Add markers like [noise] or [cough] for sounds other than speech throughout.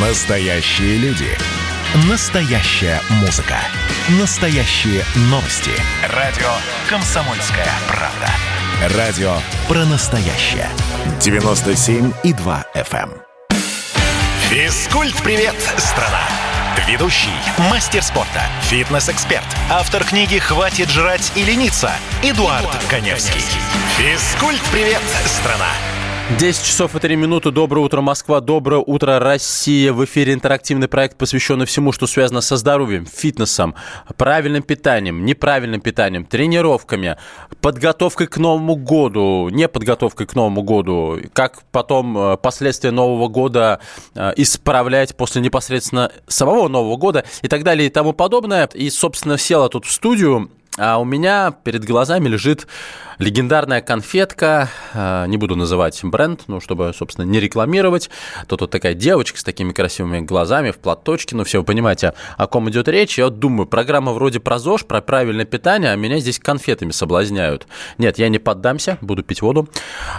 Настоящие люди. Настоящая музыка. Настоящие новости. Радио «Комсомольская правда». Радио про настоящее. 97,2 FM. Физкульт-привет, страна! Ведущий, мастер спорта, фитнес-эксперт, автор книги «Хватит жрать и лениться» Эдуард, Эдуард Коневский. Физкульт-привет, страна! 10 часов и 3 минуты. Доброе утро, Москва. Доброе утро, Россия. В эфире интерактивный проект, посвященный всему, что связано со здоровьем, фитнесом, правильным питанием, неправильным питанием, тренировками, подготовкой к Новому году, не подготовкой к Новому году, как потом э, последствия Нового года э, исправлять после непосредственно самого Нового года и так далее и тому подобное. И, собственно, села тут в студию а у меня перед глазами лежит легендарная конфетка, а, не буду называть бренд, ну, чтобы, собственно, не рекламировать. Тут вот такая девочка с такими красивыми глазами в платочке, ну, все, вы понимаете, о ком идет речь. Я вот думаю, программа вроде про ЗОЖ, про правильное питание, а меня здесь конфетами соблазняют. Нет, я не поддамся, буду пить воду.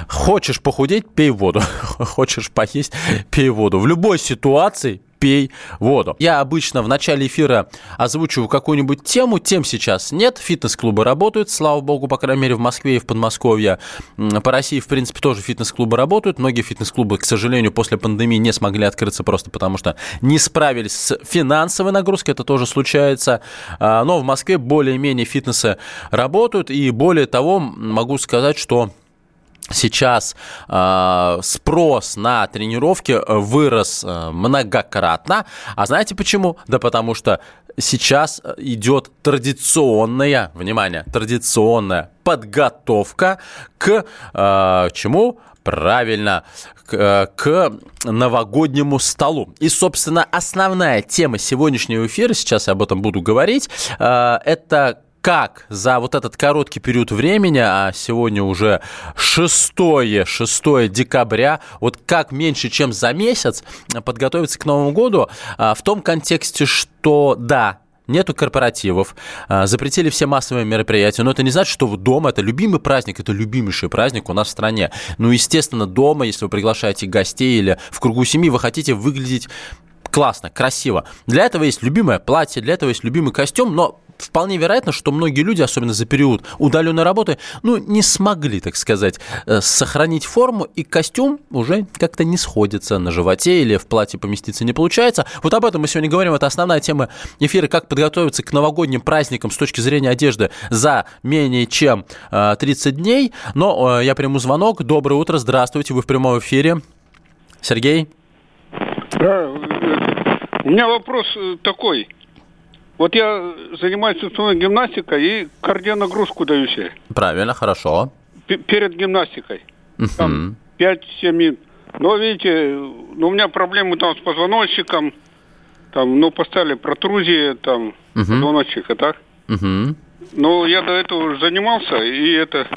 Хочешь похудеть, пей воду. [laughs] Хочешь поесть, пей воду. В любой ситуации пей воду. Я обычно в начале эфира озвучиваю какую-нибудь тему, тем сейчас нет. Фитнес-клубы работают, слава богу, по крайней мере, в Москве и в Подмосковье. По России, в принципе, тоже фитнес-клубы работают. Многие фитнес-клубы, к сожалению, после пандемии не смогли открыться просто потому, что не справились с финансовой нагрузкой. Это тоже случается. А, но в Москве более-менее фитнесы работают. И более того, могу сказать, что Сейчас э, спрос на тренировки вырос э, многократно. А знаете почему? Да потому что сейчас идет традиционная, внимание, традиционная подготовка к э, чему? Правильно, к, к новогоднему столу. И, собственно, основная тема сегодняшнего эфира, сейчас я об этом буду говорить, э, это как за вот этот короткий период времени, а сегодня уже 6, 6 декабря, вот как меньше, чем за месяц подготовиться к Новому году, а, в том контексте, что да, нету корпоративов, а, запретили все массовые мероприятия, но это не значит, что дома это любимый праздник, это любимейший праздник у нас в стране. Ну, естественно, дома, если вы приглашаете гостей или в кругу семьи, вы хотите выглядеть классно, красиво. Для этого есть любимое платье, для этого есть любимый костюм, но вполне вероятно, что многие люди, особенно за период удаленной работы, ну, не смогли, так сказать, э, сохранить форму, и костюм уже как-то не сходится на животе или в платье поместиться не получается. Вот об этом мы сегодня говорим. Это основная тема эфира, как подготовиться к новогодним праздникам с точки зрения одежды за менее чем 30 э, дней. Но э, я приму звонок. Доброе утро, здравствуйте, вы в прямом эфире. Сергей? Да, у меня вопрос такой. Вот я занимаюсь основной гимнастикой и кардионагрузку даю себе. Правильно, хорошо. П- перед гимнастикой. Там 5-7 минут. Но видите, ну, у меня проблемы там с позвоночником. Там, ну, поставили протрузии, там, uh позвоночника, так? uh Но я до этого уже занимался, и это...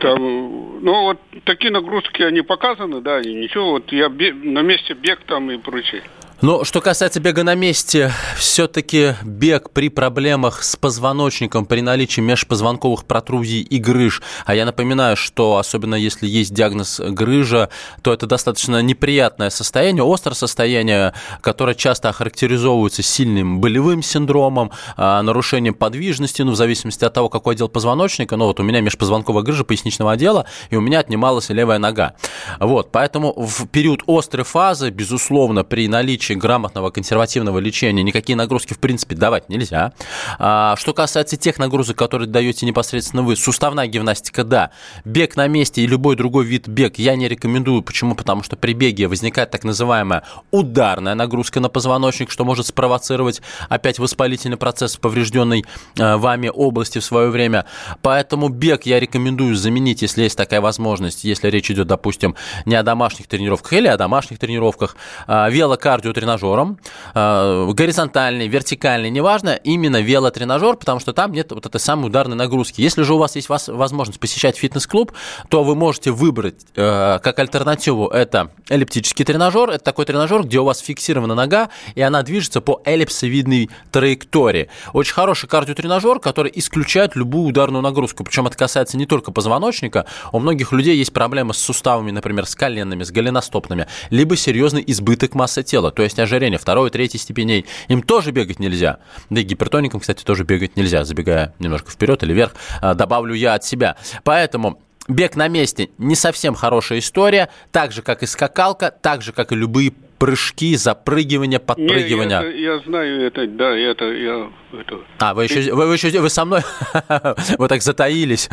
Там, ну, вот такие нагрузки, они показаны, да, и ничего, вот я бег, на месте бег там и прочее. Но что касается бега на месте, все-таки бег при проблемах с позвоночником, при наличии межпозвонковых протрузий и грыж, а я напоминаю, что особенно если есть диагноз грыжа, то это достаточно неприятное состояние, острое состояние, которое часто охарактеризовывается сильным болевым синдромом, а, нарушением подвижности, ну, в зависимости от того, какой отдел позвоночника, ну, вот у меня межпозвонковая грыжа поясничного отдела, и у меня отнималась левая нога. Вот, поэтому в период острой фазы, безусловно, при наличии наличии грамотного консервативного лечения никакие нагрузки в принципе давать нельзя. А, что касается тех нагрузок, которые даете непосредственно вы, суставная гимнастика, да. Бег на месте и любой другой вид бег я не рекомендую. Почему? Потому что при беге возникает так называемая ударная нагрузка на позвоночник, что может спровоцировать опять воспалительный процесс в поврежденной а, вами области в свое время. Поэтому бег я рекомендую заменить, если есть такая возможность, если речь идет, допустим, не о домашних тренировках или о домашних тренировках. А, велокардио кардиотренажером, э, горизонтальный, вертикальный, неважно, именно велотренажер, потому что там нет вот этой самой ударной нагрузки. Если же у вас есть возможность посещать фитнес-клуб, то вы можете выбрать э, как альтернативу это эллиптический тренажер. Это такой тренажер, где у вас фиксирована нога, и она движется по эллипсовидной траектории. Очень хороший кардиотренажер, который исключает любую ударную нагрузку. Причем это касается не только позвоночника. У многих людей есть проблемы с суставами, например, с коленными, с голеностопными, либо серьезный избыток массы тела, то есть ожирение второй, третьей степеней. Им тоже бегать нельзя. Да и гипертоникам, кстати, тоже бегать нельзя, забегая немножко вперед или вверх, а, добавлю я от себя. Поэтому бег на месте не совсем хорошая история, так же, как и скакалка, так же, как и любые прыжки, запрыгивания, подпрыгивания. Не, я, я знаю это, да, это я это... А, вы еще, вы, вы еще, вы со мной, [laughs] вы так затаились.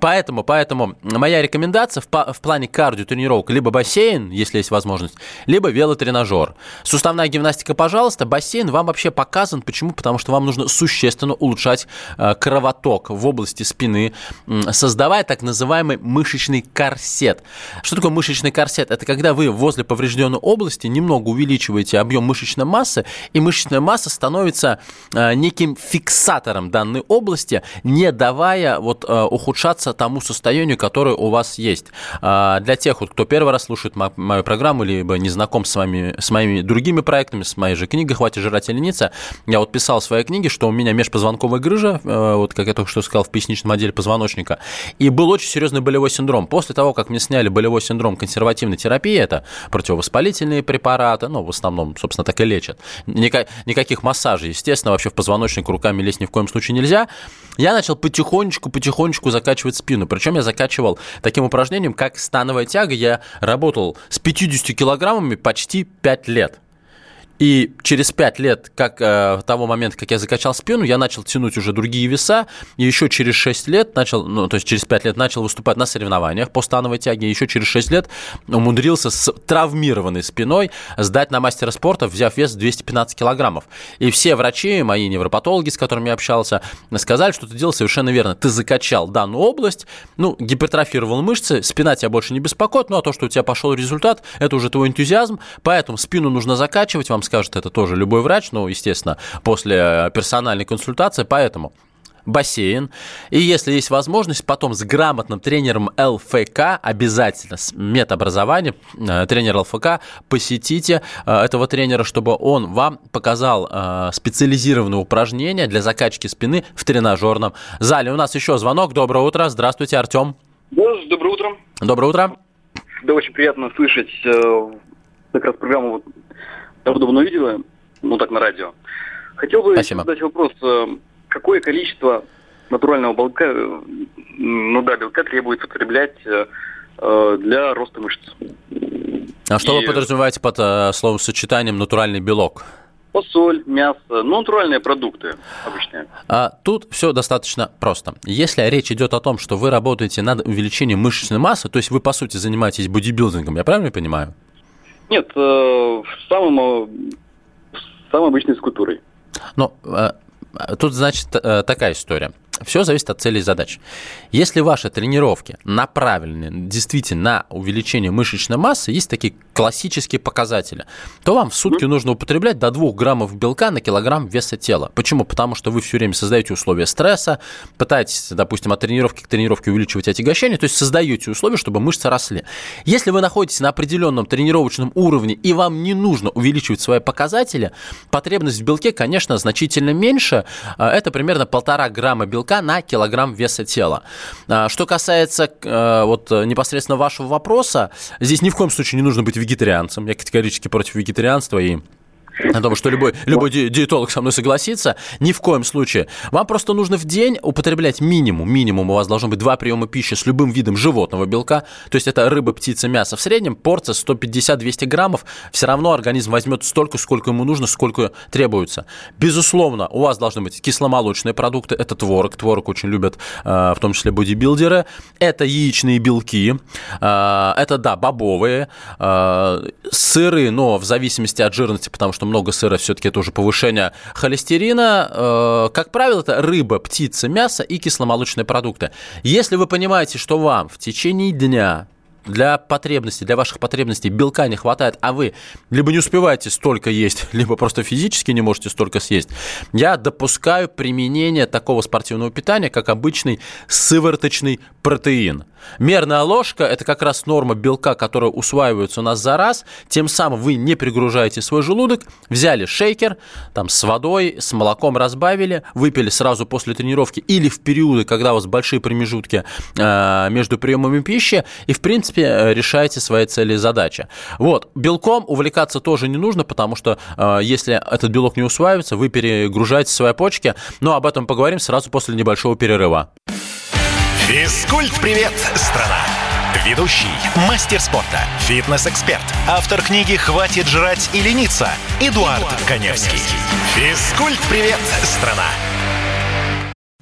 поэтому, поэтому моя рекомендация в, в плане кардио-тренировок либо бассейн, если есть возможность, либо велотренажер. Суставная гимнастика, пожалуйста, бассейн вам вообще показан. Почему? Потому что вам нужно существенно улучшать э, кровоток в области спины, создавая так называемый мышечный корсет. Что такое мышечный корсет? Это когда вы возле поврежденной области немного увеличиваете объем мышечной массы, и мышечная масса становится э, неким фиксатором данной области, не давая вот э, ухудшаться тому состоянию, которое у вас есть. А, для тех, кто первый раз слушает мою программу, либо не знаком с, вами, с моими другими проектами, с моей же книгой «Хватит жрать и лениться», я вот писал в своей книге, что у меня межпозвонковая грыжа, э, вот как я только что сказал, в поясничном отделе позвоночника, и был очень серьезный болевой синдром. После того, как мне сняли болевой синдром консервативной терапии, это противовоспалительные препараты, ну, в основном, собственно, так и лечат. Никаких массажей, естественно, вообще в позвоночник руками лезть ни в коем случае нельзя. Я начал потихонечку-потихонечку закачивать спину. Причем я закачивал таким упражнением, как становая тяга. Я работал с 50 килограммами почти 5 лет. И через пять лет, как э, того момента, как я закачал спину, я начал тянуть уже другие веса, и еще через 6 лет начал, ну, то есть через 5 лет начал выступать на соревнованиях по становой тяге, и еще через 6 лет умудрился с травмированной спиной сдать на мастера спорта, взяв вес 215 килограммов. И все врачи, мои невропатологи, с которыми я общался, сказали, что ты делал совершенно верно. Ты закачал данную область, ну, гипертрофировал мышцы, спина тебя больше не беспокоит, ну, а то, что у тебя пошел результат, это уже твой энтузиазм, поэтому спину нужно закачивать, вам скажет это тоже любой врач, ну, естественно, после э, персональной консультации, поэтому бассейн. И если есть возможность, потом с грамотным тренером ЛФК, обязательно с медобразованием, э, тренер ЛФК, посетите э, этого тренера, чтобы он вам показал специализированные упражнения для закачки спины в тренажерном зале. У нас еще звонок. Доброе утро. Здравствуйте, Артем. Да, доброе утро. Доброе утро. Да, очень приятно слышать как раз программу давно видела, ну так на радио. Хотел бы Спасибо. задать вопрос, э, какое количество натурального белка, э, ну да, белка требуется потреблять э, для роста мышц? А что И... вы подразумеваете под э, словосочетанием натуральный белок? Посоль, мясо, ну, натуральные продукты обычные. А, тут все достаточно просто. Если речь идет о том, что вы работаете над увеличением мышечной массы, то есть вы, по сути, занимаетесь бодибилдингом, я правильно понимаю? Нет, э, самым, самой обычной скульптурой. Ну, э, тут, значит, э, такая история. Все зависит от целей и задач. Если ваши тренировки направлены действительно на увеличение мышечной массы, есть такие классические показатели, то вам в сутки нужно употреблять до 2 граммов белка на килограмм веса тела. Почему? Потому что вы все время создаете условия стресса, пытаетесь, допустим, от тренировки к тренировке увеличивать отягощение, то есть создаете условия, чтобы мышцы росли. Если вы находитесь на определенном тренировочном уровне и вам не нужно увеличивать свои показатели, потребность в белке, конечно, значительно меньше. А, это примерно полтора грамма белка белка на килограмм веса тела. А, что касается э, вот непосредственно вашего вопроса, здесь ни в коем случае не нужно быть вегетарианцем. Я категорически против вегетарианства и я думаю, что любой, любой диетолог со мной согласится. Ни в коем случае. Вам просто нужно в день употреблять минимум. Минимум у вас должно быть два приема пищи с любым видом животного белка. То есть это рыба, птица, мясо. В среднем порция 150-200 граммов. Все равно организм возьмет столько, сколько ему нужно, сколько требуется. Безусловно, у вас должны быть кисломолочные продукты. Это творог. Творог очень любят, э, в том числе бодибилдеры. Это яичные белки. Э, это, да, бобовые. Э, сыры, но в зависимости от жирности, потому что много сыра, все-таки это уже повышение холестерина. Э, как правило, это рыба, птица, мясо и кисломолочные продукты. Если вы понимаете, что вам в течение дня для потребностей, для ваших потребностей белка не хватает, а вы либо не успеваете столько есть, [laughs] либо просто физически не можете столько съесть, я допускаю применение такого спортивного питания, как обычный сывороточный протеин. Мерная ложка – это как раз норма белка, которая усваивается у нас за раз. Тем самым вы не перегружаете свой желудок. Взяли шейкер, там с водой, с молоком разбавили, выпили сразу после тренировки или в периоды, когда у вас большие промежутки э, между приемами пищи, и, в принципе, э, решаете свои цели и задачи. Вот. Белком увлекаться тоже не нужно, потому что э, если этот белок не усваивается, вы перегружаете свои почки. Но об этом поговорим сразу после небольшого перерыва. Физкульт-привет, страна! Ведущий, мастер спорта, фитнес-эксперт, автор книги «Хватит жрать и лениться» Эдуард, Эдуард Коневский. Физкульт-привет, страна!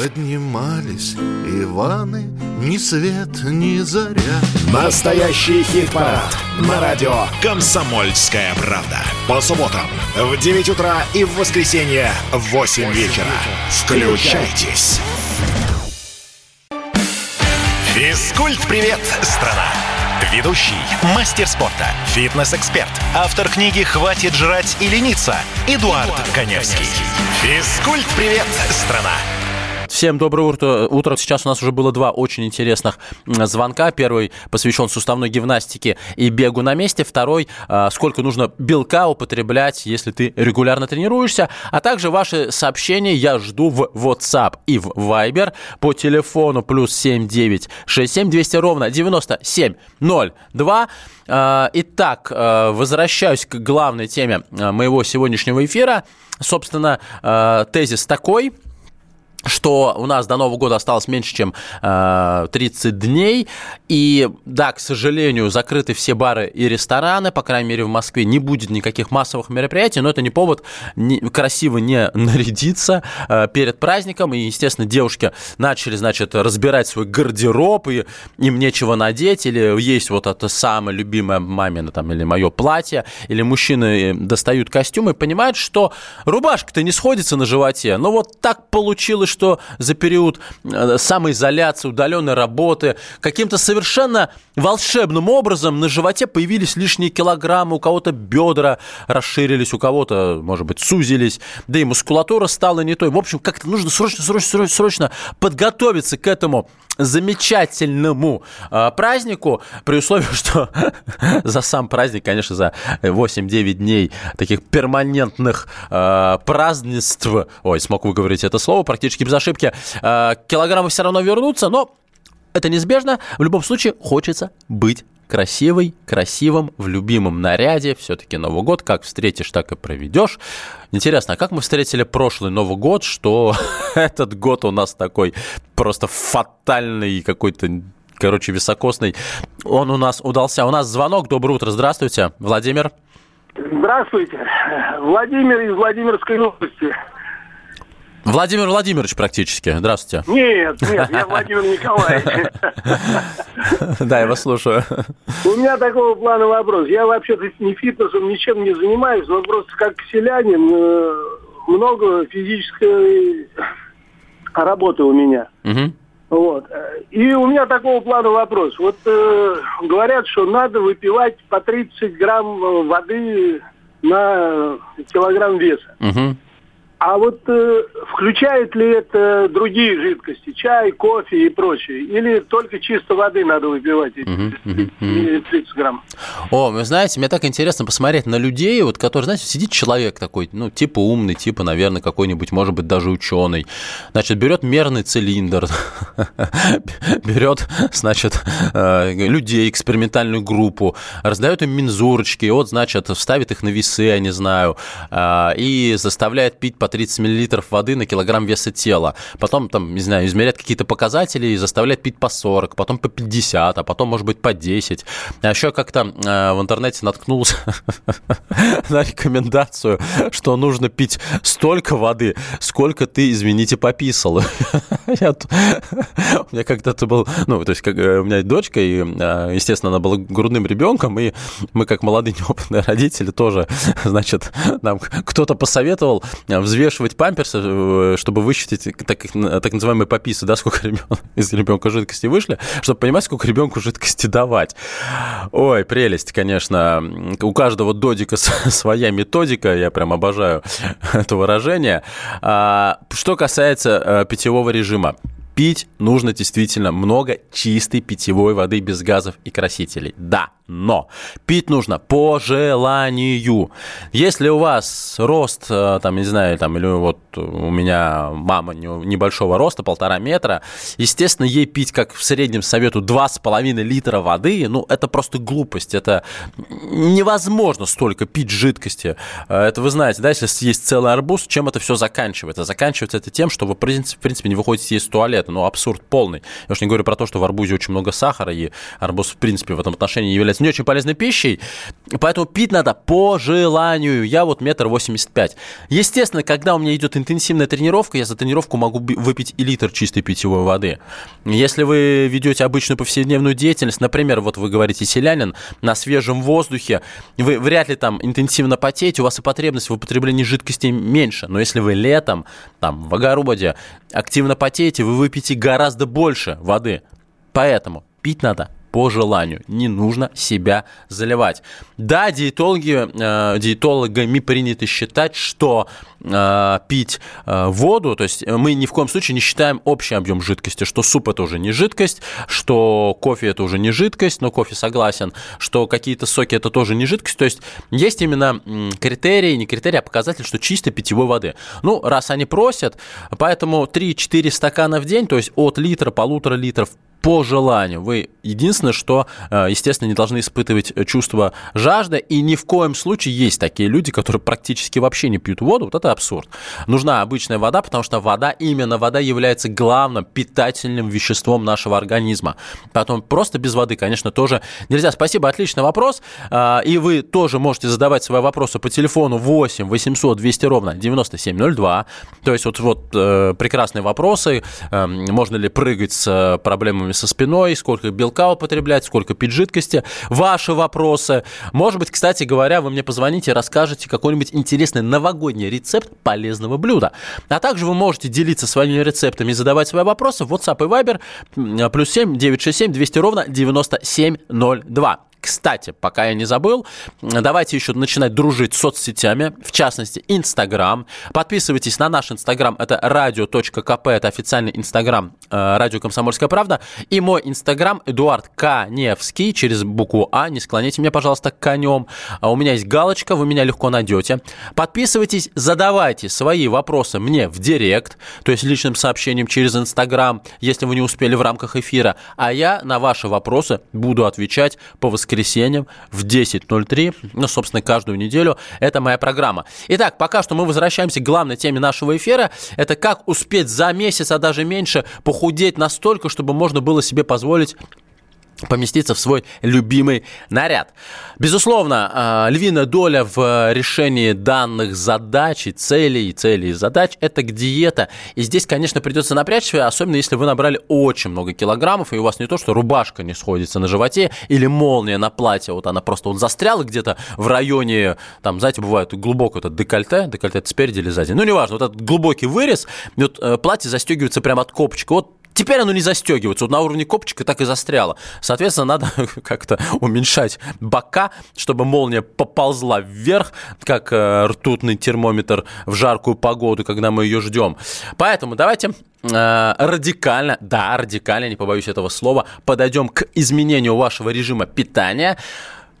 Поднимались Иваны, ни свет, ни заря. Настоящий хит-парад на радио «Комсомольская правда». По субботам в 9 утра и в воскресенье в 8 вечера. Включайтесь. Физкульт-привет, страна! Ведущий, мастер спорта, фитнес-эксперт, автор книги «Хватит жрать и лениться» Эдуард, Эдуард Коневский. Физкульт-привет, страна! Всем доброе утро. утро. Сейчас у нас уже было два очень интересных звонка. Первый посвящен суставной гимнастике и бегу на месте. Второй, а, сколько нужно белка употреблять, если ты регулярно тренируешься. А также ваши сообщения я жду в WhatsApp и в Viber по телефону плюс 7967 200 ровно 9702. А, итак, а, возвращаюсь к главной теме моего сегодняшнего эфира. Собственно, тезис такой – что у нас до Нового года осталось меньше, чем э, 30 дней. И да, к сожалению, закрыты все бары и рестораны, по крайней мере, в Москве не будет никаких массовых мероприятий, но это не повод красиво не [laughs] нарядиться э, перед праздником. И, естественно, девушки начали, значит, разбирать свой гардероб, и им нечего надеть, или есть вот это самое любимое мамина там, или мое платье, или мужчины достают костюмы и понимают, что рубашка-то не сходится на животе. Но вот так получилось, что за период э, самоизоляции, удаленной работы, каким-то совершенно волшебным образом на животе появились лишние килограммы, у кого-то бедра расширились, у кого-то, может быть, сузились, да и мускулатура стала не той. В общем, как-то нужно срочно, срочно, срочно, срочно подготовиться к этому замечательному э, празднику, при условии, что [laughs] за сам праздник, конечно, за 8-9 дней таких перманентных э, празднеств, ой, смог выговорить это слово практически без ошибки, э, килограммы все равно вернутся, но это неизбежно. В любом случае, хочется быть красивой, красивым, в любимом наряде. Все-таки Новый год как встретишь, так и проведешь. Интересно, а как мы встретили прошлый Новый год, что [laughs] этот год у нас такой просто фатальный какой-то короче, високосный. Он у нас удался. У нас звонок. Доброе утро. Здравствуйте, Владимир. Здравствуйте. Владимир из Владимирской области. Владимир Владимирович практически. Здравствуйте. Нет, нет, я Владимир Николаевич. [laughs] Да, я вас слушаю. У меня такого плана вопрос. Я вообще-то ни фитнесом, ничем не занимаюсь, но просто как селянин э, много физической работы у меня. Вот. И у меня такого плана вопрос. Вот э, говорят, что надо выпивать по 30 грамм воды на килограмм веса. Угу. А вот э, включает ли это другие жидкости, чай, кофе и прочее? Или только чисто воды надо выпивать эти uh-huh, 30 грамм? О, вы знаете, мне так интересно посмотреть на людей, вот, который, знаете, сидит человек такой, ну, типа умный, типа, наверное, какой-нибудь, может быть, даже ученый. Значит, берет мерный цилиндр, [laughs] берет, значит, э, людей, экспериментальную группу, раздает им мензурочки, вот, значит, ставит их на весы, я не знаю, э, и заставляет пить по 30 миллилитров воды на килограмм веса тела. Потом, там, не знаю, измерять какие-то показатели и заставлять пить по 40, потом по 50, а потом, может быть, по 10. А еще как-то э, в интернете наткнулся [laughs] на рекомендацию, что нужно пить столько воды, сколько ты, извините, пописал. [laughs] [laughs] Я, [laughs] у меня когда-то был, ну, то есть, как, э, у меня дочка, и, э, естественно, она была грудным ребенком, и мы, как молодые [laughs] неопытные родители, тоже, значит, нам кто-то посоветовал взвешивать памперсы, э, чтобы высчитать так, так называемые пописы, да, сколько ребенка, из ребенка жидкости вышли, чтобы понимать, сколько ребенку жидкости давать. Ой, прелесть, конечно. У каждого додика своя методика, я прям обожаю это выражение. А, что касается питьевого режима, пить нужно действительно много чистой питьевой воды без газов и красителей. Да, но пить нужно по желанию. Если у вас рост, э, там, не знаю, там, или вот у меня мама небольшого роста, полтора метра, естественно, ей пить, как в среднем совету, 2,5 литра воды, ну, это просто глупость, это невозможно столько пить жидкости. Э, это вы знаете, да, если есть целый арбуз, чем это все заканчивается? Заканчивается это тем, что вы, в принципе, не выходите из туалета, ну, абсурд полный. Я уж не говорю про то, что в арбузе очень много сахара, и арбуз, в принципе, в этом отношении является не очень полезной пищей, поэтому пить надо по желанию. Я вот метр восемьдесят пять. Естественно, когда у меня идет интенсивная тренировка, я за тренировку могу выпить и литр чистой питьевой воды. Если вы ведете обычную повседневную деятельность, например, вот вы говорите селянин, на свежем воздухе, вы вряд ли там интенсивно потеете, у вас и потребность в употреблении жидкости меньше. Но если вы летом, там, в огороде активно потеете, вы выпьете гораздо больше воды. Поэтому пить надо по желанию. Не нужно себя заливать. Да, диетологи, э, диетологами принято считать, что э, пить э, воду, то есть мы ни в коем случае не считаем общий объем жидкости, что суп это уже не жидкость, что кофе это уже не жидкость, но кофе согласен, что какие-то соки это тоже не жидкость. То есть есть именно критерии, не критерии, а показатель, что чистой питьевой воды. Ну, раз они просят, поэтому 3-4 стакана в день, то есть от литра, полутора литров по желанию. Вы единственное, что, э, естественно, не должны испытывать чувство жажды, и ни в коем случае есть такие люди, которые практически вообще не пьют воду. Вот это абсурд. Нужна обычная вода, потому что вода, именно вода является главным питательным веществом нашего организма. Поэтому просто без воды, конечно, тоже нельзя. Спасибо, отличный вопрос. А, и вы тоже можете задавать свои вопросы по телефону 8 800 200 ровно 9702. То есть вот, вот э, прекрасные вопросы. Эм, можно ли прыгать с проблемами проблемами со спиной, сколько белка употреблять, сколько пить жидкости. Ваши вопросы. Может быть, кстати говоря, вы мне позвоните расскажете какой-нибудь интересный новогодний рецепт полезного блюда. А также вы можете делиться своими рецептами и задавать свои вопросы в WhatsApp и Viber плюс 7 967 200 ровно 9702. Кстати, пока я не забыл, давайте еще начинать дружить с соцсетями, в частности, Инстаграм. Подписывайтесь на наш Инстаграм, это радио.кп, это официальный Инстаграм Радио Комсомольская правда. И мой Инстаграм Эдуард Каневский, через букву А, не склоните меня, пожалуйста, к конем. А у меня есть галочка, вы меня легко найдете. Подписывайтесь, задавайте свои вопросы мне в директ, то есть личным сообщением через Инстаграм, если вы не успели в рамках эфира. А я на ваши вопросы буду отвечать по воскресеньям в 10.03, ну, собственно, каждую неделю. Это моя программа. Итак, пока что мы возвращаемся к главной теме нашего эфира. Это как успеть за месяц, а даже меньше, похудеть настолько, чтобы можно было себе позволить поместиться в свой любимый наряд. Безусловно, а, львиная доля в решении данных задач и целей, целей и задач – это диета. И здесь, конечно, придется напрячься, особенно если вы набрали очень много килограммов, и у вас не то, что рубашка не сходится на животе, или молния на платье, вот она просто вот застряла где-то в районе, там, знаете, бывает глубоко это декольте, декольте это спереди или сзади, ну, неважно, вот этот глубокий вырез, вот э, платье застегивается прямо от копчика, вот Теперь оно не застегивается. Вот на уровне копчика так и застряло. Соответственно, надо [laughs] как-то уменьшать бока, чтобы молния поползла вверх, как э, ртутный термометр в жаркую погоду, когда мы ее ждем. Поэтому давайте э, радикально, да, радикально, не побоюсь этого слова, подойдем к изменению вашего режима питания.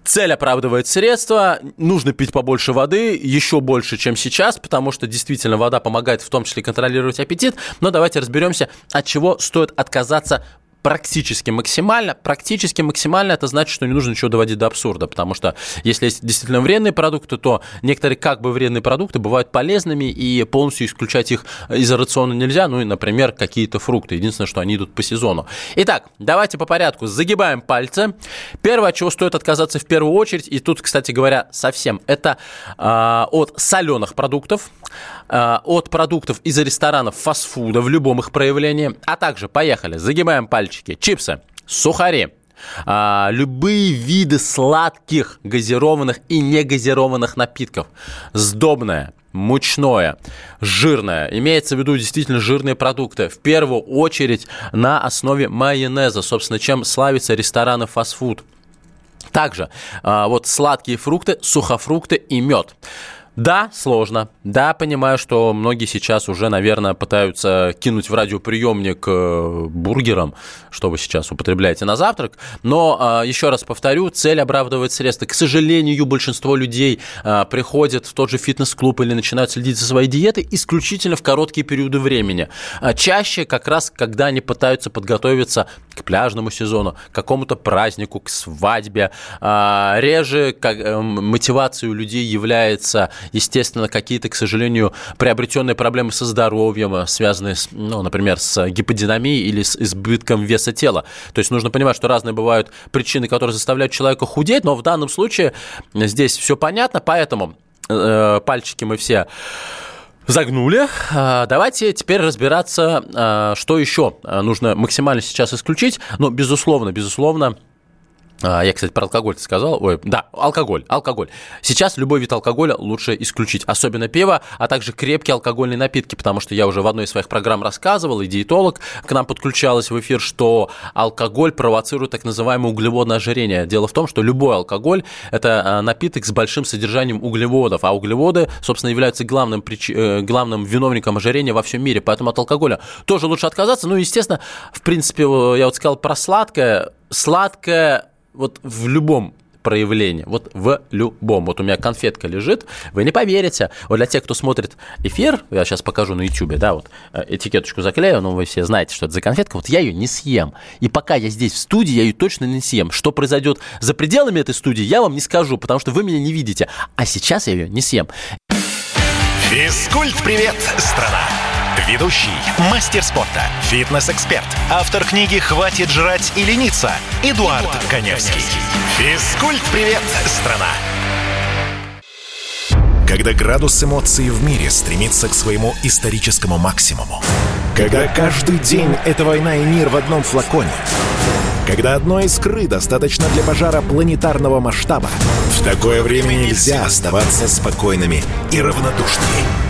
Цель оправдывает средства, нужно пить побольше воды, еще больше, чем сейчас, потому что действительно вода помогает в том числе контролировать аппетит. Но давайте разберемся, от чего стоит отказаться практически максимально. Практически максимально это значит, что не нужно ничего доводить до абсурда, потому что если есть действительно вредные продукты, то некоторые как бы вредные продукты бывают полезными, и полностью исключать их из рациона нельзя. Ну и, например, какие-то фрукты. Единственное, что они идут по сезону. Итак, давайте по порядку. Загибаем пальцы. Первое, от чего стоит отказаться в первую очередь, и тут, кстати говоря, совсем, это э, от соленых продуктов, э, от продуктов из ресторанов фастфуда в любом их проявлении, а также, поехали, загибаем пальчики, чипсы, сухари, а, любые виды сладких, газированных и негазированных напитков. Сдобное, мучное, жирное. Имеется в виду действительно жирные продукты. В первую очередь на основе майонеза, собственно, чем славятся рестораны фастфуд. Также а, вот сладкие фрукты, сухофрукты и мед. Да, сложно. Да, понимаю, что многие сейчас уже, наверное, пытаются кинуть в радиоприемник э, бургером, что вы сейчас употребляете на завтрак. Но, э, еще раз повторю, цель оправдывает средства. К сожалению, большинство людей э, приходят в тот же фитнес-клуб или начинают следить за своей диетой исключительно в короткие периоды времени. Чаще как раз, когда они пытаются подготовиться к пляжному сезону, к какому-то празднику, к свадьбе. Реже как, мотивацией у людей является естественно, какие-то, к сожалению, приобретенные проблемы со здоровьем, связанные, с, ну, например, с гиподинамией или с избытком веса тела. То есть нужно понимать, что разные бывают причины, которые заставляют человека худеть, но в данном случае здесь все понятно, поэтому э, пальчики мы все загнули. А, давайте теперь разбираться, а, что еще нужно максимально сейчас исключить. Но, безусловно, безусловно, а, я, кстати, про алкоголь сказал. Ой, да, алкоголь, алкоголь. Сейчас любой вид алкоголя лучше исключить, особенно пиво, а также крепкие алкогольные напитки, потому что я уже в одной из своих программ рассказывал, и диетолог к нам подключалась в эфир, что алкоголь провоцирует так называемое углеводное ожирение. Дело в том, что любой алкоголь – это а, напиток с большим содержанием углеводов, а углеводы, собственно, являются главным, прич... Э, главным виновником ожирения во всем мире, поэтому от алкоголя тоже лучше отказаться. Ну, естественно, в принципе, я вот сказал про сладкое. Сладкое вот в любом проявлении, вот в любом. Вот у меня конфетка лежит, вы не поверите. Вот для тех, кто смотрит эфир, я сейчас покажу на YouTube, да, вот э, этикеточку заклею, но вы все знаете, что это за конфетка, вот я ее не съем. И пока я здесь в студии, я ее точно не съем. Что произойдет за пределами этой студии, я вам не скажу, потому что вы меня не видите. А сейчас я ее не съем. Физкульт-привет, страна! Ведущий, мастер спорта, фитнес-эксперт, автор книги «Хватит жрать и лениться» Эдуард, Эдуард Коневский. Физкульт-привет, страна! Когда градус эмоций в мире стремится к своему историческому максимуму. Когда каждый день — это война и мир в одном флаконе. Когда одной искры достаточно для пожара планетарного масштаба. В такое время нельзя оставаться спокойными и равнодушными.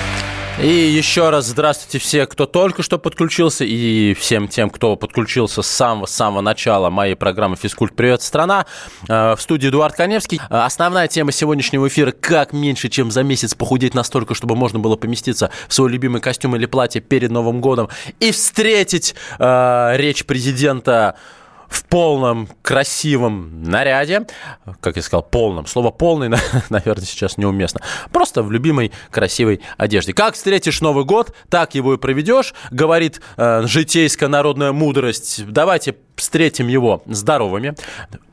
И еще раз здравствуйте все, кто только что подключился, и всем тем, кто подключился с самого-самого начала моей программы «Физкульт. Привет, страна». Э, в студии Эдуард Коневский. Э, основная тема сегодняшнего эфира – как меньше, чем за месяц похудеть настолько, чтобы можно было поместиться в свой любимый костюм или платье перед Новым годом и встретить э, речь президента в полном красивом наряде. Как я сказал, полном. Слово полный, [laughs] наверное, сейчас неуместно. Просто в любимой красивой одежде. Как встретишь Новый год, так его и проведешь, говорит э, житейская народная мудрость. Давайте встретим его здоровыми,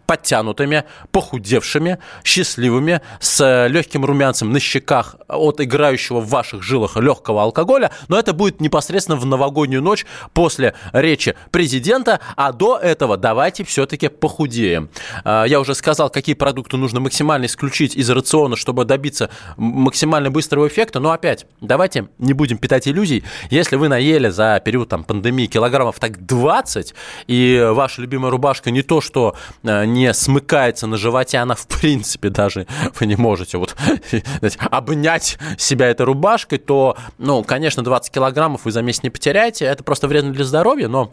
подтянутыми, похудевшими, счастливыми, с э, легким румянцем на щеках от играющего в ваших жилах легкого алкоголя. Но это будет непосредственно в новогоднюю ночь после речи президента. А до этого давайте все-таки похудеем. А, я уже сказал, какие продукты нужно максимально исключить из рациона, чтобы добиться максимально быстрого эффекта. Но опять, давайте не будем питать иллюзий. Если вы наели за период там, пандемии килограммов так 20 и ваша любимая рубашка не то, что не смыкается на животе, она в принципе даже вы не можете вот [laughs] обнять себя этой рубашкой, то, ну, конечно, 20 килограммов вы за месяц не потеряете, это просто вредно для здоровья, но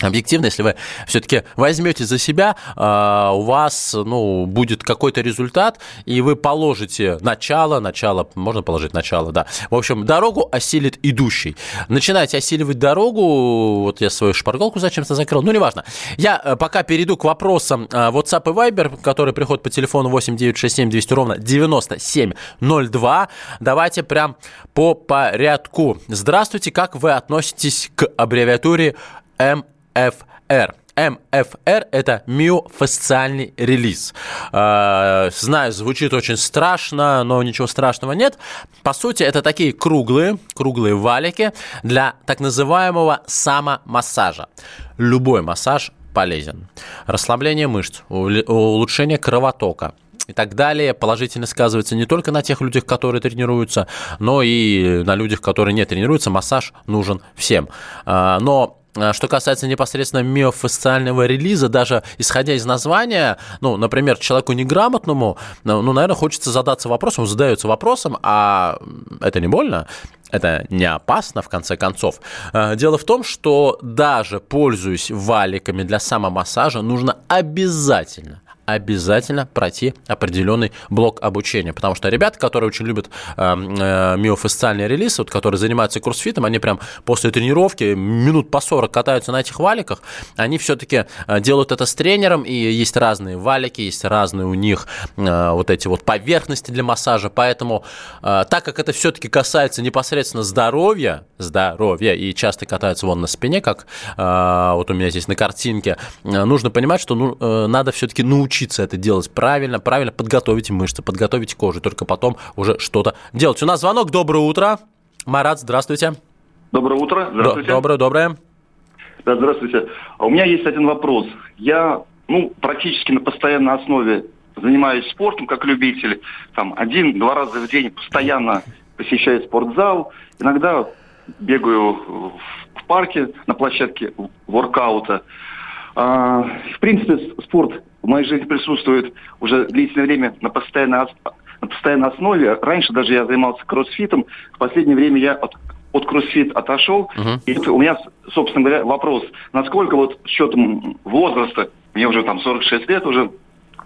Объективно, если вы все-таки возьмете за себя, а, у вас ну, будет какой-то результат, и вы положите начало, начало, можно положить начало, да. В общем, дорогу осилит идущий. Начинайте осиливать дорогу, вот я свою шпаргалку зачем-то закрыл, ну, неважно. Я э, пока перейду к вопросам э, WhatsApp и Viber, которые приходят по телефону 8967 200 ровно 9702. Давайте прям по порядку. Здравствуйте, как вы относитесь к аббревиатуре МФ? МФР. МФР – это миофасциальный релиз. А, знаю, звучит очень страшно, но ничего страшного нет. По сути, это такие круглые, круглые валики для так называемого самомассажа. Любой массаж полезен. Расслабление мышц, улучшение кровотока, и так далее положительно сказывается не только на тех людях, которые тренируются, но и на людях, которые не тренируются. Массаж нужен всем. А, но что касается непосредственно миофасциального релиза, даже исходя из названия, ну, например, человеку неграмотному, ну, ну наверное, хочется задаться вопросом, задается вопросом, а это не больно? Это не опасно, в конце концов. А, дело в том, что даже пользуясь валиками для самомассажа, нужно обязательно обязательно пройти определенный блок обучения. Потому что ребята, которые очень любят э, э, миофасциальный релиз, вот, которые занимаются кроссфитом, они прям после тренировки минут по 40 катаются на этих валиках, они все-таки э, делают это с тренером, и есть разные валики, есть разные у них э, вот эти вот поверхности для массажа, поэтому э, так как это все-таки касается непосредственно здоровья, здоровья, и часто катаются вон на спине, как вот у меня здесь на картинке, нужно понимать, что ну, надо все-таки научиться научиться это делать правильно, правильно подготовить мышцы, подготовить кожу, только потом уже что-то делать. У нас звонок. Доброе утро. Марат, здравствуйте. Доброе утро. Здравствуйте. Доброе, доброе. Да, здравствуйте. А у меня есть один вопрос. Я, ну, практически на постоянной основе занимаюсь спортом как любитель. Там один-два раза в день постоянно посещаю спортзал. Иногда бегаю в парке на площадке воркаута. А, в принципе, спорт в моей жизни присутствует уже длительное время на постоянной, на постоянной основе. Раньше даже я занимался кроссфитом. В последнее время я от, от кроссфит отошел. Uh-huh. И у меня, собственно говоря, вопрос, насколько вот с учетом возраста, мне уже там 46 лет уже,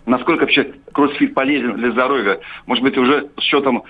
насколько вообще кроссфит полезен для здоровья? Может быть, уже с учетом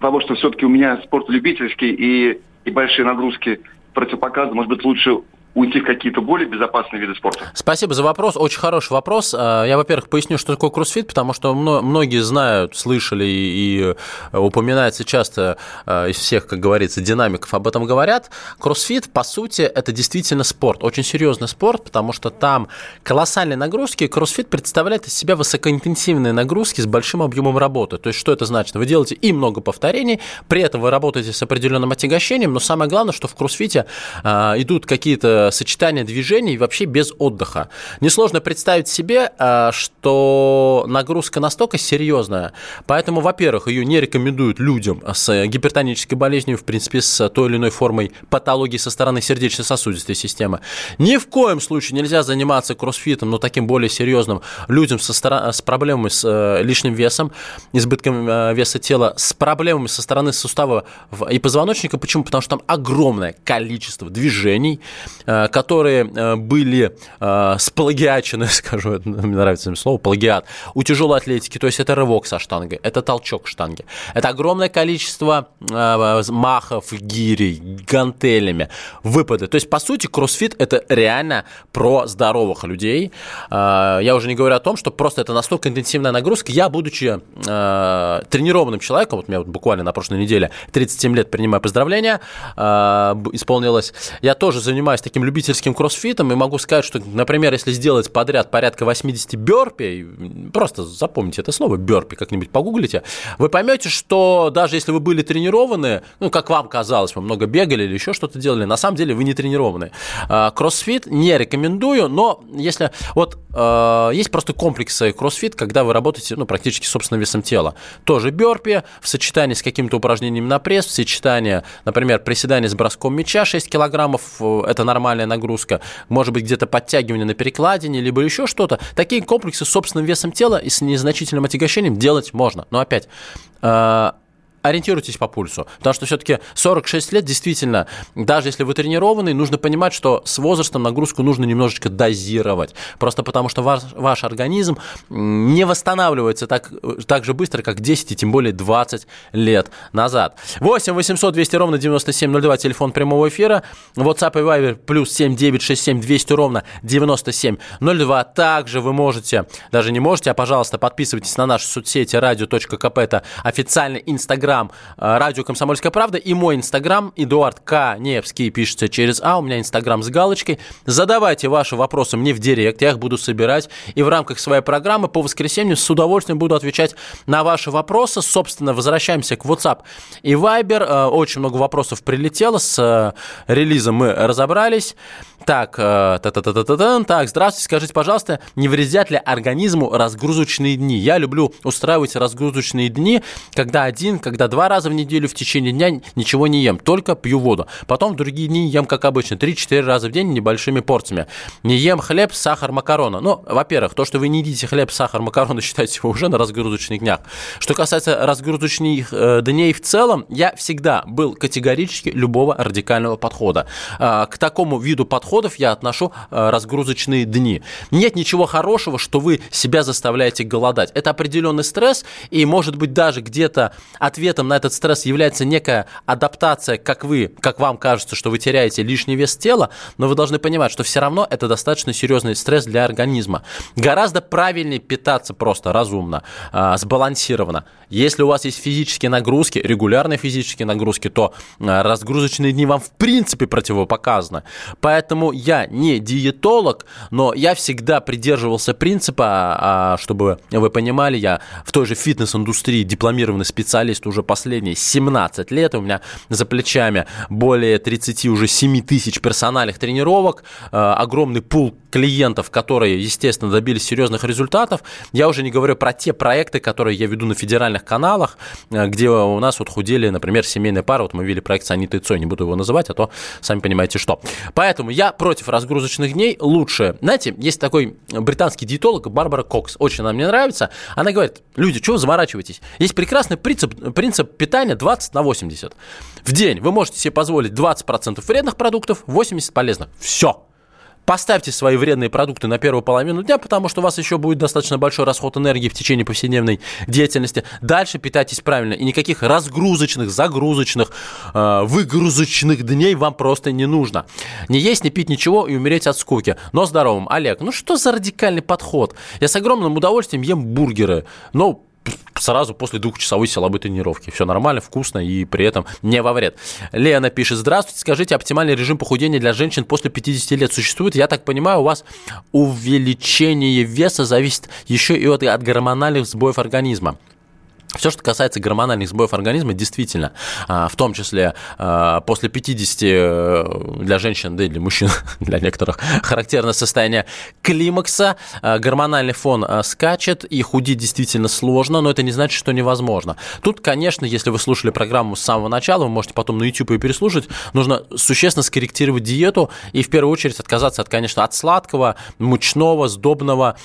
того, что все-таки у меня спорт любительский и, и большие нагрузки противопоказаны, может быть, лучше уйти в какие-то более безопасные виды спорта? Спасибо за вопрос. Очень хороший вопрос. А, я, во-первых, поясню, что такое кроссфит, потому что многие знают, слышали и упоминается часто а, из всех, как говорится, динамиков об этом говорят. Кроссфит, по сути, это действительно спорт. Очень серьезный спорт, потому что там колоссальные нагрузки. Кроссфит представляет из себя высокоинтенсивные нагрузки с большим объемом работы. То есть, что это значит? Вы делаете и много повторений, при этом вы работаете с определенным отягощением, но самое главное, что в кроссфите а, идут какие-то сочетание движений вообще без отдыха. Несложно представить себе, э, что нагрузка настолько серьезная, поэтому, во-первых, ее не рекомендуют людям с гипертонической болезнью, в принципе, с той или иной формой патологии со стороны сердечно-сосудистой системы. Ни в коем случае нельзя заниматься кроссфитом, но таким более серьезным людям со стороны, с проблемами с э, лишним весом, избытком э, веса тела, с проблемами со стороны сустава и позвоночника. Почему? Потому что там огромное количество движений, Э, которые э, были э, сплагиачены, [laughs] скажу, мне нравится это слово, плагиат, у тяжелой атлетики, то есть это рывок со штангой, это толчок штанги, это огромное количество махов, гирей, гантелями, выпады. То есть, по сути, кроссфит – это реально про здоровых людей. Я уже не говорю о том, что просто это настолько интенсивная нагрузка. Я, будучи тренированным человеком, вот у меня вот буквально на прошлой неделе 37 лет, принимаю поздравления, исполнилось, я тоже занимаюсь таким любительским кроссфитом и могу сказать, что, например, если сделать подряд порядка 80 бёрпи, просто запомните это слово бёрпи, как-нибудь погуглите, вы поймете, что даже если вы были тренированы, ну, как вам казалось, вы много бегали или еще что-то делали, на самом деле вы не тренированы. А, кроссфит не рекомендую, но если... Вот а, есть просто комплексы кроссфит, когда вы работаете, ну, практически собственным весом тела. Тоже бёрпи в сочетании с какими-то упражнениями на пресс, в сочетании, например, приседания с броском мяча 6 килограммов, э, это нормально нормальная нагрузка, может быть, где-то подтягивание на перекладине, либо еще что-то. Такие комплексы с собственным весом тела и с незначительным отягощением делать можно. Но опять, э, ориентируйтесь по пульсу. Потому что все-таки 46 лет, действительно, даже если вы тренированный, нужно понимать, что с возрастом нагрузку нужно немножечко дозировать. Просто потому что ваш, ваш организм не восстанавливается так, так же быстро, как 10 и тем более 20 лет назад. 8 800 200 ровно 9702, телефон прямого эфира. WhatsApp и Viber плюс 7 967 200 ровно 9702. Также вы можете, даже не можете, а пожалуйста, подписывайтесь на наши соцсети radio.kp. Это официальный инстаграм Инстаграм э, радио «Комсомольская правда» и мой Инстаграм Эдуард К. Невский пишется через А, у меня Инстаграм с галочкой. Задавайте ваши вопросы мне в директ, я их буду собирать. И в рамках своей программы по воскресенью с удовольствием буду отвечать на ваши вопросы. Собственно, возвращаемся к WhatsApp и Viber. Э, очень много вопросов прилетело, с э, релизом мы разобрались. Так, та -та -та -та -та -та. так, здравствуйте, скажите, пожалуйста, не вредят ли организму разгрузочные дни? Я люблю устраивать разгрузочные дни, когда один, когда два раза в неделю в течение дня ничего не ем, только пью воду. Потом в другие дни ем, как обычно, 3-4 раза в день небольшими порциями. Не ем хлеб, сахар, макароны. Ну, во-первых, то, что вы не едите хлеб, сахар, макароны, [laughs] считайте вы уже на разгрузочных днях. Что касается разгрузочных э, дней в целом, я всегда был категорически любого радикального подхода. Э, к такому виду подходов я отношу э, разгрузочные дни. Нет ничего хорошего, что вы себя заставляете голодать. Это определенный стресс, и, может быть, даже где-то ответом на этот стресс является некая адаптация, как вы, как вам кажется, что вы теряете лишний вес тела, но вы должны понимать, что все равно это достаточно серьезный стресс для организма. Гораздо правильнее питаться просто разумно, э, сбалансированно. Если у вас есть физические нагрузки, регулярные физические нагрузки, то э, разгрузочные дни вам в принципе противопоказаны. Поэтому я не диетолог, но я всегда придерживался принципа, э, чтобы вы понимали, я в той же фитнес-индустрии дипломированный специалист, специалист уже последние 17 лет. У меня за плечами более 30 уже 7 тысяч персональных тренировок, э, огромный пул клиентов, которые, естественно, добились серьезных результатов. Я уже не говорю про те проекты, которые я веду на федеральных каналах, э, где у нас вот худели, например, семейная пара. Вот мы вели проект с Анитой Цой, не буду его называть, а то сами понимаете что. Поэтому я против разгрузочных дней. Лучше, знаете, есть такой британский диетолог Барбара Кокс, очень она мне нравится. Она говорит, люди, чего вы заморачиваетесь? Есть прекрасный принцип, принцип питания 20 на 80. В день вы можете себе позволить 20% вредных продуктов, 80% полезных. Все. Поставьте свои вредные продукты на первую половину дня, потому что у вас еще будет достаточно большой расход энергии в течение повседневной деятельности. Дальше питайтесь правильно. И никаких разгрузочных, загрузочных, э, выгрузочных дней вам просто не нужно. Не есть, не пить ничего и умереть от скуки. Но здоровым. Олег, ну что за радикальный подход? Я с огромным удовольствием ем бургеры. Но сразу после двухчасовой силовой тренировки. Все нормально, вкусно и при этом не во вред. Лена пишет, здравствуйте, скажите, оптимальный режим похудения для женщин после 50 лет существует? Я так понимаю, у вас увеличение веса зависит еще и от, от гормональных сбоев организма. Все, что касается гормональных сбоев организма, действительно, а, в том числе а, после 50 э, для женщин, да и для мужчин, [laughs] для некоторых, характерно состояние климакса, а, гормональный фон скачет, и худеть действительно сложно, но это не значит, что невозможно. Тут, конечно, если вы слушали программу с самого начала, вы можете потом на YouTube ее переслушать, нужно существенно скорректировать диету и в первую очередь отказаться от, конечно, от сладкого, мучного, сдобного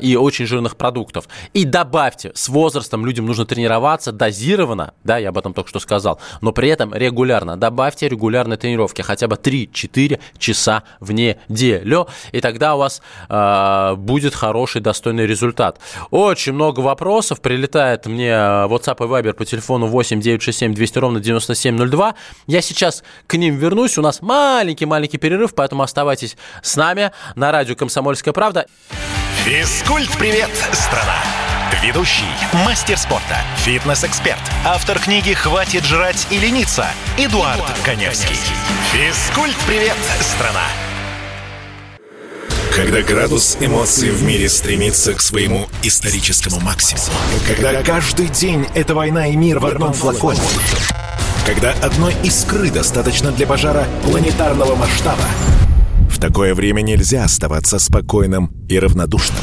и очень жирных продуктов. И добавьте, с возрастом людям нужно нужно тренироваться дозированно, да, я об этом только что сказал, но при этом регулярно. Добавьте регулярные тренировки, хотя бы 3-4 часа в неделю, и тогда у вас э, будет хороший, достойный результат. Очень много вопросов прилетает мне WhatsApp и Viber по телефону 8 967 200 ровно 9702. Я сейчас к ним вернусь, у нас маленький-маленький перерыв, поэтому оставайтесь с нами на радио «Комсомольская правда». Физкульт-привет, страна! Ведущий, мастер спорта, фитнес-эксперт, автор книги «Хватит жрать и лениться» Эдуард, Эдуард Коневский. Физкульт-привет, страна! Когда градус эмоций в мире стремится к своему историческому максимуму. Когда каждый день — это война и мир в одном флаконе. Когда одной искры достаточно для пожара планетарного масштаба. В такое время нельзя оставаться спокойным и равнодушным.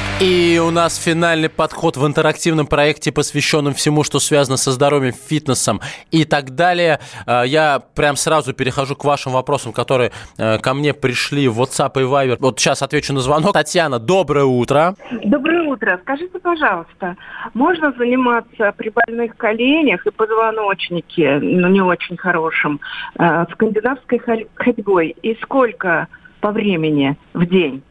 И у нас финальный подход в интерактивном проекте, посвященном всему, что связано со здоровьем, фитнесом и так далее. А, я прям сразу перехожу к вашим вопросам, которые э, ко мне пришли в WhatsApp и Viber. Вот сейчас отвечу на звонок. Татьяна, доброе утро. Доброе утро. Скажите, пожалуйста, можно заниматься при больных коленях и позвоночнике, ну, не очень хорошем, э, скандинавской ходьбой? И сколько по времени в день?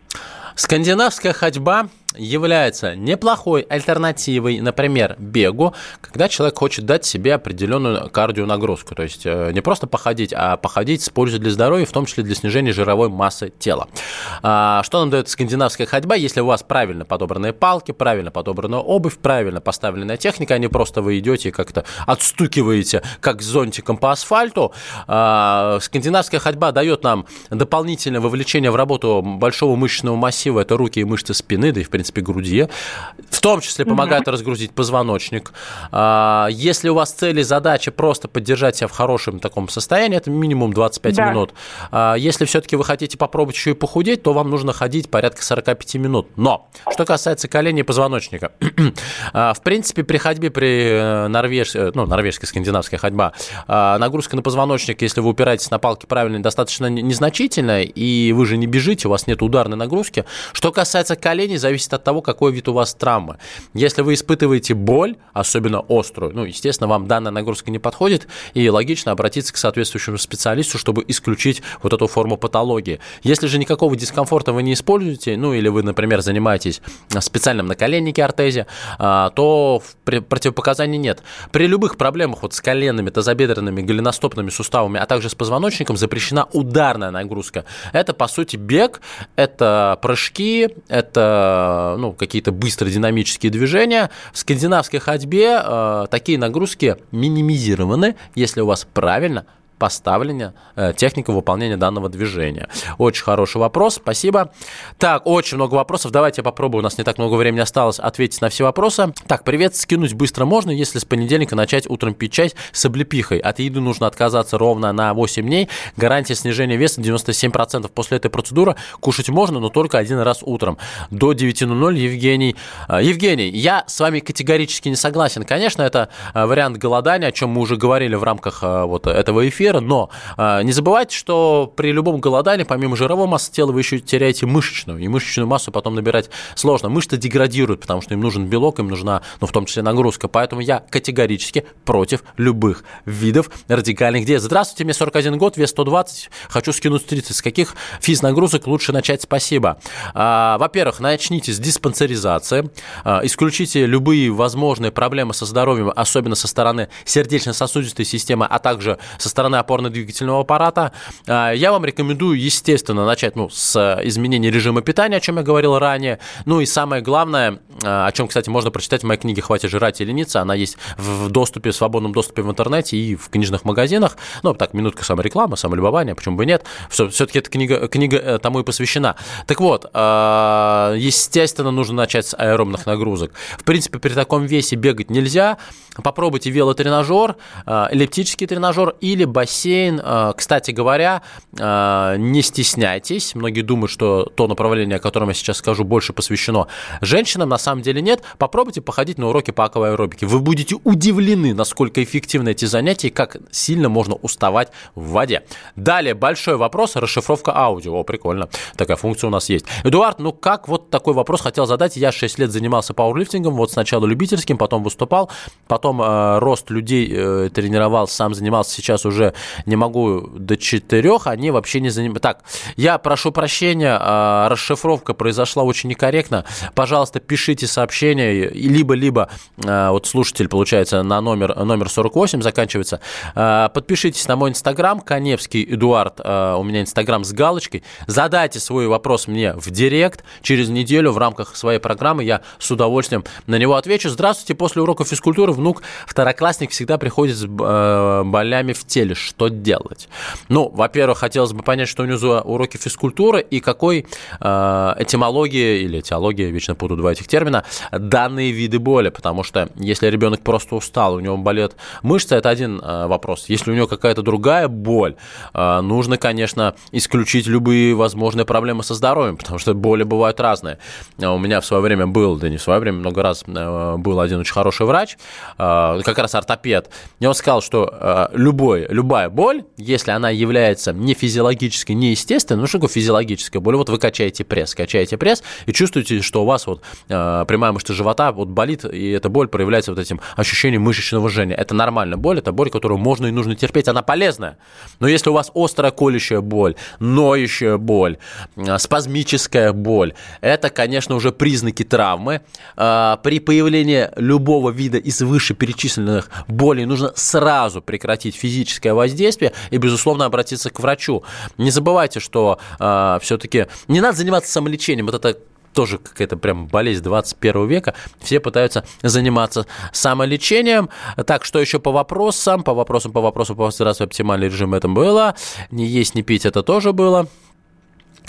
Скандинавская ходьба является неплохой альтернативой, например, бегу, когда человек хочет дать себе определенную кардионагрузку. То есть э, не просто походить, а походить с пользой для здоровья, в том числе для снижения жировой массы тела. А, что нам дает скандинавская ходьба? Если у вас правильно подобранные палки, правильно подобранная обувь, правильно поставленная техника, а не просто вы идете и как-то отстукиваете, как зонтиком по асфальту, а, скандинавская ходьба дает нам дополнительное вовлечение в работу большого мышечного массива, это руки и мышцы спины, да и в принципе, груди. В том числе помогает угу. разгрузить позвоночник. А, если у вас цель и задача просто поддержать себя в хорошем таком состоянии, это минимум 25 да. минут. А, если все-таки вы хотите попробовать еще и похудеть, то вам нужно ходить порядка 45 минут. Но, что касается коленей и позвоночника, [clears throat] а, в принципе, при ходьбе, при э, норвеж... Э, ну, норвежской, скандинавской ходьба, нагрузка на позвоночник, если вы упираетесь на палки правильно, достаточно незначительная, и вы же не бежите, у вас нет ударной нагрузки. Что касается коленей, зависит зависит от того, какой вид у вас травмы. Если вы испытываете боль, особенно острую, ну, естественно, вам данная нагрузка не подходит, и логично обратиться к соответствующему специалисту, чтобы исключить вот эту форму патологии. Если же никакого дискомфорта вы не используете, ну, или вы, например, занимаетесь специальным наколеннике артезе, а, то противопоказаний нет. При любых проблемах вот с коленными, тазобедренными, голеностопными суставами, а также с позвоночником запрещена ударная нагрузка. Это, по сути, бег, это прыжки, это ну, какие-то быстрые динамические движения. В скандинавской ходьбе э, такие нагрузки минимизированы, если у вас правильно поставлена э, техника выполнения данного движения? Очень хороший вопрос, спасибо. Так, очень много вопросов, давайте я попробую, у нас не так много времени осталось, ответить на все вопросы. Так, привет, скинуть быстро можно, если с понедельника начать утром пить чай с облепихой. От еды нужно отказаться ровно на 8 дней, гарантия снижения веса 97%. После этой процедуры кушать можно, но только один раз утром. До 9.00 Евгений. Э, Евгений, я с вами категорически не согласен. Конечно, это э, вариант голодания, о чем мы уже говорили в рамках вот этого эфира, эфира, но э, не забывайте, что при любом голодании, помимо жировой массы тела, вы еще теряете мышечную, и мышечную массу потом набирать сложно. Мышцы деградируют, потому что им нужен белок, им нужна, ну, в том числе нагрузка, поэтому я категорически против любых видов радикальных диет. Здравствуйте, мне 41 год, вес 120, хочу скинуть 30. С каких физнагрузок лучше начать? Спасибо. А, во-первых, начните с диспансеризации, а, исключите любые возможные проблемы со здоровьем, особенно со стороны сердечно-сосудистой системы, а также со стороны опорно-двигательного аппарата. А, я вам рекомендую, естественно, начать ну, с изменения режима питания, о чем я говорил ранее. Ну и самое главное, а, о чем, кстати, можно прочитать в моей книге «Хватит жрать и лениться». Она есть в доступе, в свободном доступе в интернете и в книжных магазинах. Ну, так, минутка самореклама, самолюбования, почему бы нет. Все-таки эта книга, книга э, тому и посвящена. Так вот, а, естественно, нужно начать с аэробных нагрузок. В принципе, при таком весе бегать нельзя. Попробуйте велотренажер, эллиптический тренажер или бассейн бассейн. А, кстати говоря, а, не стесняйтесь. Многие думают, что то направление, о котором я сейчас скажу, больше посвящено женщинам. На самом деле нет. Попробуйте походить на уроки по аквой аэробике. Вы будете удивлены, насколько эффективны эти занятия и как сильно можно уставать в воде. Далее, большой вопрос. Расшифровка аудио. О, прикольно. Такая функция у нас есть. Эдуард, ну как вот такой вопрос хотел задать? Я 6 лет занимался пауэрлифтингом. Вот сначала любительским, потом выступал. Потом э, рост людей э, тренировал, сам занимался. Сейчас уже не могу до четырех, они вообще не занимают. Так, я прошу прощения, а, расшифровка произошла очень некорректно. Пожалуйста, пишите сообщение, либо-либо, а, вот слушатель, получается, на номер, номер 48 заканчивается. А, подпишитесь на мой инстаграм, Коневский Эдуард, у меня инстаграм с галочкой. Задайте свой вопрос мне в директ. Через неделю в рамках своей программы я с удовольствием на него отвечу. Здравствуйте, после урока физкультуры внук второклассник всегда приходит с болями в теле что делать? Ну, во-первых, хотелось бы понять, что у него за уроки физкультуры и какой э, этимология или теология, вечно путаю два этих термина, данные виды боли, потому что если ребенок просто устал, у него болит мышца, это один э, вопрос. Если у него какая-то другая боль, э, нужно, конечно, исключить любые возможные проблемы со здоровьем, потому что боли бывают разные. У меня в свое время был, да не в свое время, много раз э, был один очень хороший врач, э, как раз ортопед, и он сказал, что э, любой, любая боль, если она является не физиологической, не естественной, ну что такое физиологическая боль? Вот вы качаете пресс, качаете пресс и чувствуете, что у вас вот прямая мышца живота вот болит, и эта боль проявляется вот этим ощущением мышечного жжения. Это нормальная боль, это боль, которую можно и нужно терпеть, она полезная. Но если у вас острая колющая боль, ноющая боль, спазмическая боль, это, конечно, уже признаки травмы. При появлении любого вида из вышеперечисленных болей нужно сразу прекратить физическое воздействие и, безусловно, обратиться к врачу. Не забывайте, что э, все-таки не надо заниматься самолечением. Вот это тоже какая-то прям болезнь 21 века. Все пытаются заниматься самолечением. Так, что еще по вопросам? По вопросам, по вопросам, по здравствуй, оптимальный режим это было. Не есть, не пить это тоже было.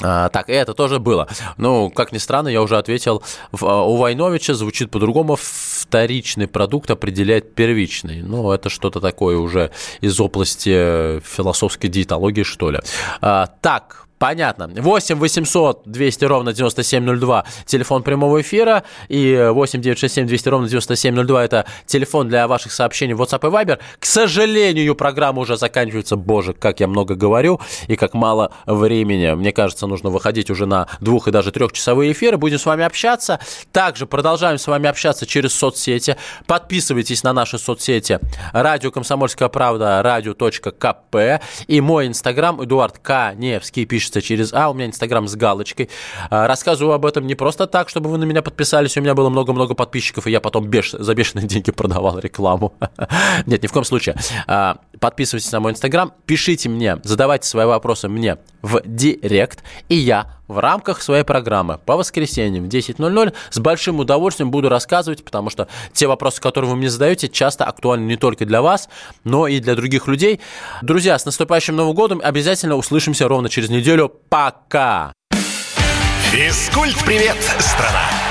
А, так, и это тоже было. Ну, как ни странно, я уже ответил, а, у Войновича звучит по-другому, вторичный продукт определяет первичный. Ну, это что-то такое уже из области философской диетологии, что ли. А, так, Понятно. 8 800 200 ровно 9702 телефон прямого эфира и 8 967 200 ровно 9702 это телефон для ваших сообщений в WhatsApp и Viber. К сожалению, программа уже заканчивается. Боже, как я много говорю и как мало времени. Мне кажется, нужно выходить уже на двух и даже трехчасовые эфиры. Будем с вами общаться. Также продолжаем с вами общаться через соцсети. Подписывайтесь на наши соцсети. Радио «Комсомольская правда», радио.кп и мой инстаграм Эдуард Каневский пишет пишется через А, у меня Инстаграм с галочкой. А, рассказываю об этом не просто так, чтобы вы на меня подписались, у меня было много-много подписчиков, и я потом беш... за бешеные [laughs] деньги продавал рекламу. [laughs] Нет, ни в коем случае. Подписывайтесь на мой Инстаграм, пишите мне, задавайте свои вопросы мне в директ, и я в рамках своей программы по воскресеньям в 10.00 с большим удовольствием буду рассказывать, потому что те вопросы, которые вы мне задаете, часто актуальны не только для вас, но и для других людей. Друзья, с наступающим Новым годом обязательно услышимся ровно через неделю. Пока! Физкульт-привет, страна!